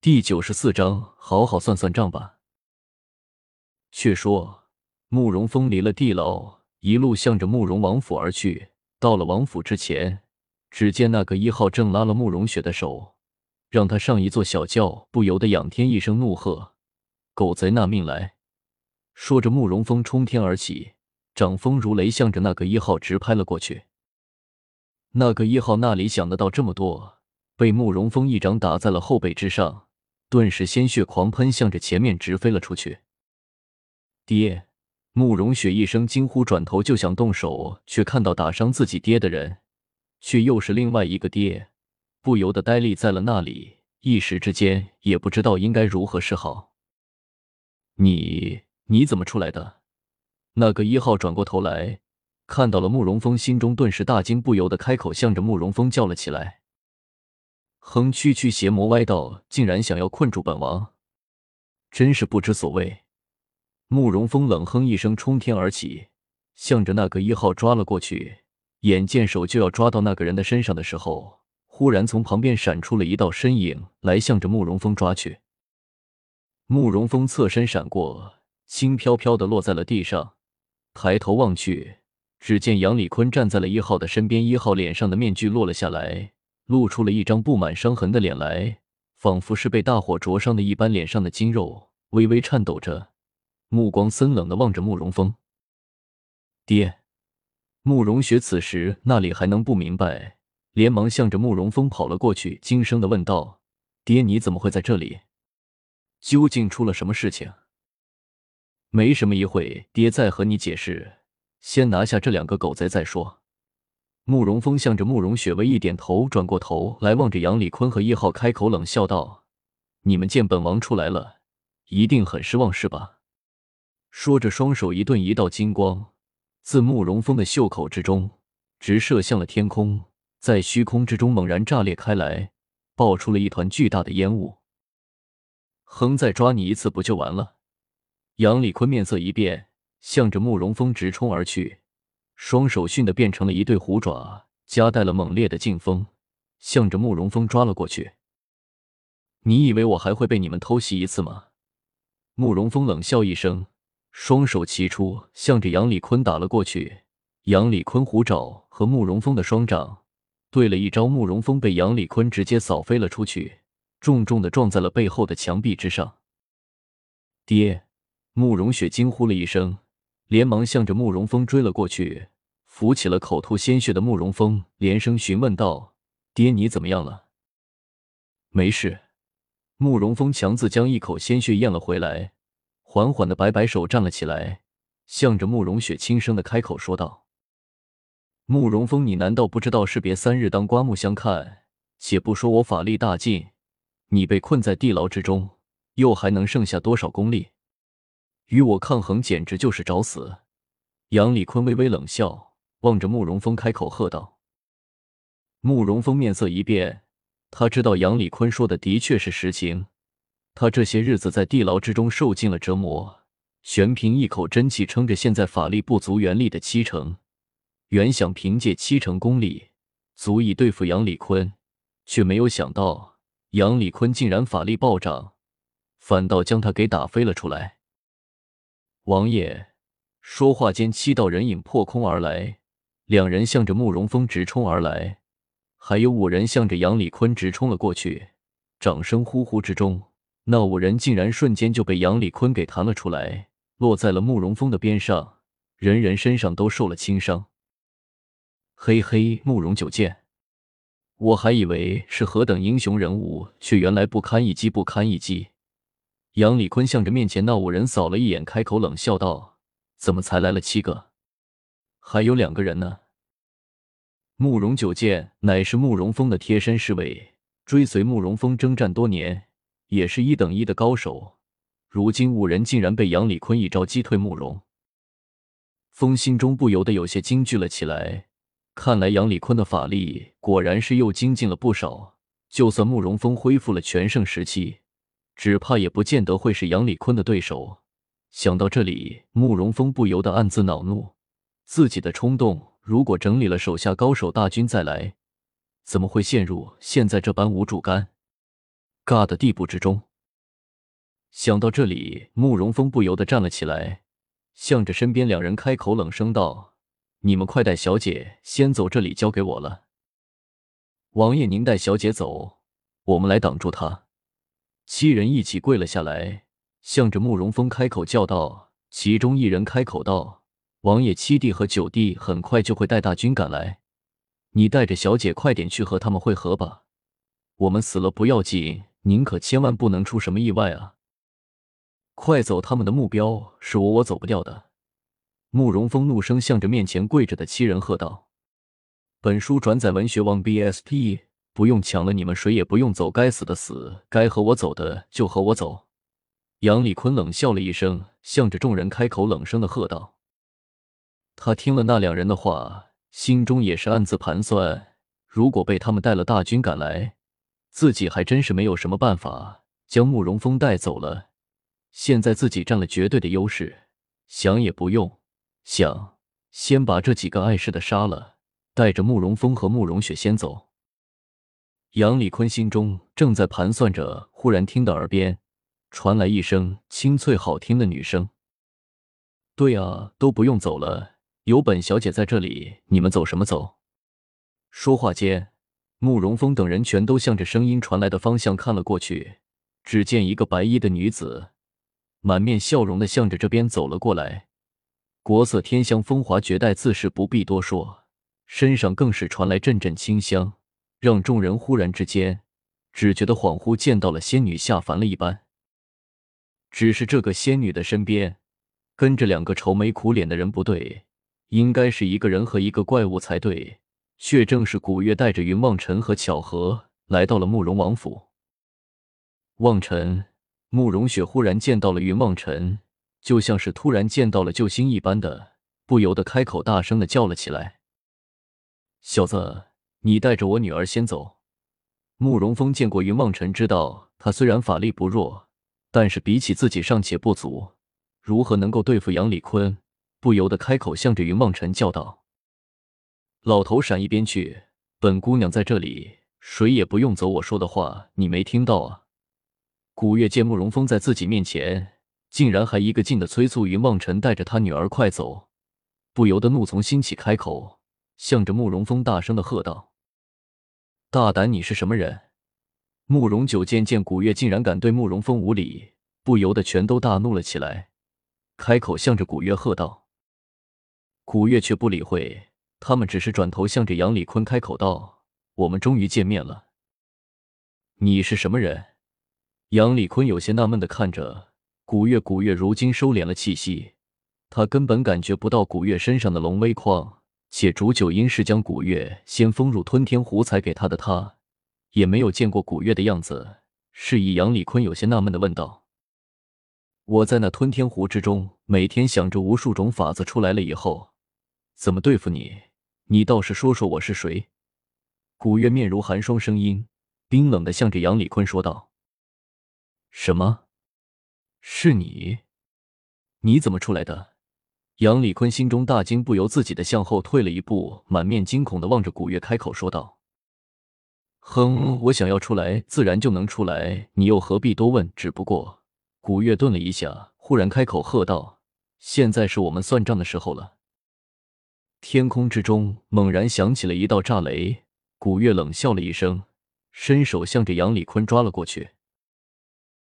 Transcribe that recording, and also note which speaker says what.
Speaker 1: 第九十四章，好好算算账吧。却说慕容峰离了地牢，一路向着慕容王府而去。到了王府之前，只见那个一号正拉了慕容雪的手，让他上一座小轿，不由得仰天一声怒喝：“狗贼，纳命来！”说着，慕容峰冲天而起，掌风如雷，向着那个一号直拍了过去。那个一号那里想得到这么多，被慕容峰一掌打在了后背之上，顿时鲜血狂喷，向着前面直飞了出去。爹！慕容雪一声惊呼，转头就想动手，却看到打伤自己爹的人，却又是另外一个爹，不由得呆立在了那里，一时之间也不知道应该如何是好。你你怎么出来的？那个一号转过头来，看到了慕容峰，心中顿时大惊，不由得开口向着慕容峰叫了起来：“哼，区区邪魔歪道，竟然想要困住本王，真是不知所谓！”慕容峰冷哼一声，冲天而起，向着那个一号抓了过去。眼见手就要抓到那个人的身上的时候，忽然从旁边闪出了一道身影来，向着慕容峰抓去。慕容峰侧身闪过，轻飘飘的落在了地上。抬头望去，只见杨礼坤站在了一号的身边。一号脸上的面具落了下来，露出了一张布满伤痕的脸来，仿佛是被大火灼伤的一般，脸上的筋肉微微颤抖着。目光森冷的望着慕容峰，爹，慕容雪此时那里还能不明白，连忙向着慕容峰跑了过去，惊声的问道：“爹，你怎么会在这里？究竟出了什么事情？”没什么，一会爹再和你解释，先拿下这两个狗贼再说。慕容峰向着慕容雪微一点头，转过头来望着杨礼坤和一号，开口冷笑道：“你们见本王出来了，一定很失望是吧？”说着，双手一顿，一道金光自慕容峰的袖口之中直射向了天空，在虚空之中猛然炸裂开来，爆出了一团巨大的烟雾。哼，再抓你一次不就完了？杨礼坤面色一变，向着慕容峰直冲而去，双手迅的变成了一对虎爪，夹带了猛烈的劲风，向着慕容峰抓了过去。你以为我还会被你们偷袭一次吗？慕容峰冷笑一声。双手齐出，向着杨礼坤打了过去。杨礼坤虎爪和慕容峰的双掌对了一招，慕容峰被杨礼坤直接扫飞了出去，重重的撞在了背后的墙壁之上。爹！慕容雪惊呼了一声，连忙向着慕容峰追了过去，扶起了口吐鲜血的慕容峰，连声询问道：“爹，你怎么样了？”没事。慕容峰强自将一口鲜血咽了回来。缓缓的摆摆手，站了起来，向着慕容雪轻声的开口说道：“慕容峰，你难道不知道士别三日，当刮目相看？且不说我法力大进，你被困在地牢之中，又还能剩下多少功力？与我抗衡，简直就是找死！”杨礼坤微微冷笑，望着慕容峰开口喝道：“慕容峰，面色一变，他知道杨礼坤说的的确是实情。”他这些日子在地牢之中受尽了折磨，全凭一口真气撑着，现在法力不足元力的七成，原想凭借七成功力足以对付杨礼坤，却没有想到杨礼坤竟然法力暴涨，反倒将他给打飞了出来。王爷说话间，七道人影破空而来，两人向着慕容峰直冲而来，还有五人向着杨礼坤直冲了过去。掌声呼呼之中。那五人竟然瞬间就被杨礼坤给弹了出来，落在了慕容峰的边上，人人身上都受了轻伤。嘿嘿，慕容九剑，我还以为是何等英雄人物，却原来不堪一击，不堪一击。杨礼坤向着面前那五人扫了一眼，开口冷笑道：“怎么才来了七个？还有两个人呢？”慕容九剑乃是慕容峰的贴身侍卫，追随慕容峰征战多年。也是一等一的高手，如今五人竟然被杨礼坤一招击退慕容，风心中不由得有些惊惧了起来。看来杨礼坤的法力果然是又精进了不少，就算慕容峰恢复了全盛时期，只怕也不见得会是杨礼坤的对手。想到这里，慕容峰不由得暗自恼怒，自己的冲动，如果整理了手下高手大军再来，怎么会陷入现在这般无助干？尬的地步之中。想到这里，慕容峰不由得站了起来，向着身边两人开口冷声道：“你们快带小姐先走，这里交给我了。”王爷，您带小姐走，我们来挡住她。七人一起跪了下来，向着慕容峰开口叫道：“其中一人开口道：‘王爷，七弟和九弟很快就会带大军赶来，你带着小姐快点去和他们会合吧。我们死了不要紧，您可千万不能出什么意外啊！’快走，他们的目标是我，我走不掉的。”慕容峰怒声向着面前跪着的七人喝道。本书转载文学网 BSP，不用抢了，你们谁也不用走，该死的死，该和我走的就和我走。杨立坤冷笑了一声，向着众人开口冷声的喝道：“他听了那两人的话，心中也是暗自盘算，如果被他们带了大军赶来，自己还真是没有什么办法将慕容峰带走了。现在自己占了绝对的优势，想也不用想，先把这几个碍事的杀了。”带着慕容峰和慕容雪先走。杨礼坤心中正在盘算着，忽然听到耳边传来一声清脆好听的女声：“对啊，都不用走了，有本小姐在这里，你们走什么走？”说话间，慕容峰等人全都向着声音传来的方向看了过去，只见一个白衣的女子，满面笑容的向着这边走了过来，国色天香，风华绝代，自是不必多说。身上更是传来阵阵清香，让众人忽然之间只觉得恍惚见到了仙女下凡了一般。只是这个仙女的身边跟着两个愁眉苦脸的人，不对，应该是一个人和一个怪物才对，却正是古月带着云望尘和巧合来到了慕容王府。望尘、慕容雪忽然见到了云望尘，就像是突然见到了救星一般的，不由得开口大声的叫了起来。小子，你带着我女儿先走。慕容峰见过云望尘，知道他虽然法力不弱，但是比起自己尚且不足，如何能够对付杨礼坤？不由得开口向着云望尘叫道：“老头，闪一边去！本姑娘在这里，谁也不用走。我说的话，你没听到啊？”古月见慕容峰在自己面前，竟然还一个劲的催促云望尘带着他女儿快走，不由得怒从心起，开口。向着慕容峰大声的喝道：“大胆！你是什么人？”慕容九见见古月竟然敢对慕容峰无礼，不由得全都大怒了起来，开口向着古月喝道：“古月却不理会，他们只是转头向着杨礼坤开口道：‘我们终于见面了。’你是什么人？”杨礼坤有些纳闷的看着古月，古月如今收敛了气息，他根本感觉不到古月身上的龙威矿。且竹九因是将古月先封入吞天湖才给他的，他也没有见过古月的样子。示意杨礼坤有些纳闷的问道：“我在那吞天湖之中，每天想着无数种法子，出来了以后怎么对付你？你倒是说说我是谁？”古月面如寒霜，声音冰冷的向着杨礼坤说道：“什么？是你？你怎么出来的？”杨礼坤心中大惊，不由自己的向后退了一步，满面惊恐的望着古月，开口说道：“哼，我想要出来，自然就能出来，你又何必多问？只不过……”古月顿了一下，忽然开口喝道：“现在是我们算账的时候了。”天空之中猛然响起了一道炸雷，古月冷笑了一声，伸手向着杨礼坤抓了过去。